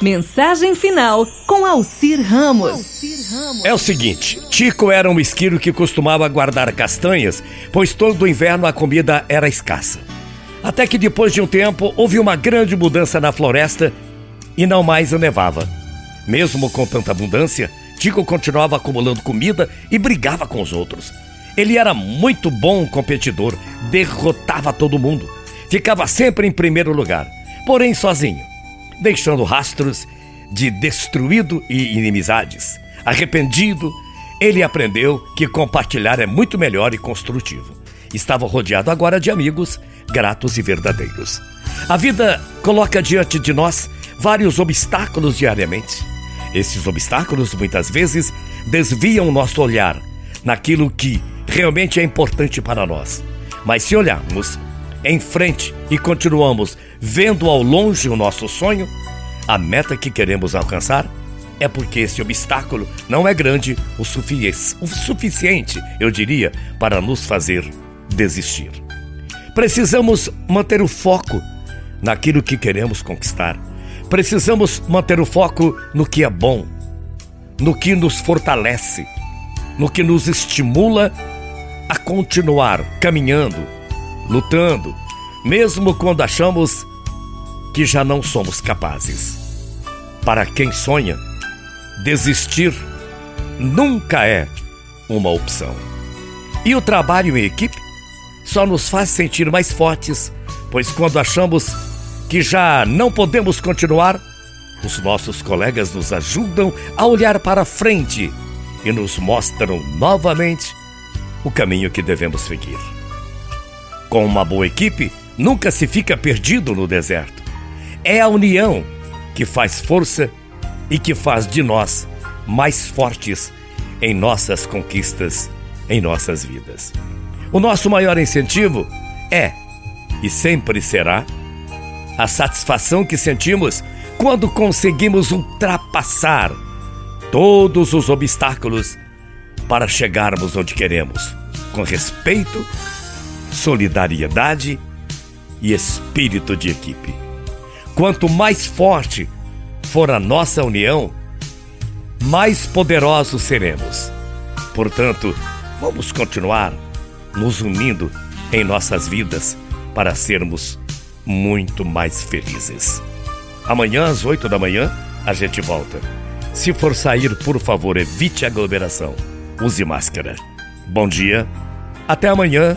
Mensagem final com Alcir Ramos. É o seguinte: Tico era um esquilo que costumava guardar castanhas, pois todo inverno a comida era escassa. Até que depois de um tempo houve uma grande mudança na floresta e não mais nevava. Mesmo com tanta abundância, Tico continuava acumulando comida e brigava com os outros. Ele era muito bom competidor, derrotava todo mundo, ficava sempre em primeiro lugar, porém sozinho deixando rastros de destruído e inimizades. Arrependido, ele aprendeu que compartilhar é muito melhor e construtivo. Estava rodeado agora de amigos gratos e verdadeiros. A vida coloca diante de nós vários obstáculos diariamente. Esses obstáculos muitas vezes desviam nosso olhar naquilo que realmente é importante para nós. Mas se olharmos em frente e continuamos vendo ao longe o nosso sonho, a meta que queremos alcançar, é porque esse obstáculo não é grande o, o suficiente, eu diria, para nos fazer desistir. Precisamos manter o foco naquilo que queremos conquistar. Precisamos manter o foco no que é bom, no que nos fortalece, no que nos estimula a continuar caminhando, lutando, mesmo quando achamos que já não somos capazes. Para quem sonha, desistir nunca é uma opção. E o trabalho em equipe só nos faz sentir mais fortes, pois quando achamos que já não podemos continuar, os nossos colegas nos ajudam a olhar para frente e nos mostram novamente o caminho que devemos seguir. Com uma boa equipe, nunca se fica perdido no deserto. É a união que faz força e que faz de nós mais fortes em nossas conquistas, em nossas vidas. O nosso maior incentivo é e sempre será a satisfação que sentimos quando conseguimos ultrapassar todos os obstáculos para chegarmos onde queremos, com respeito solidariedade e espírito de equipe. Quanto mais forte for a nossa união, mais poderosos seremos. Portanto, vamos continuar nos unindo em nossas vidas para sermos muito mais felizes. Amanhã às 8 da manhã a gente volta. Se for sair, por favor, evite aglomeração. Use máscara. Bom dia. Até amanhã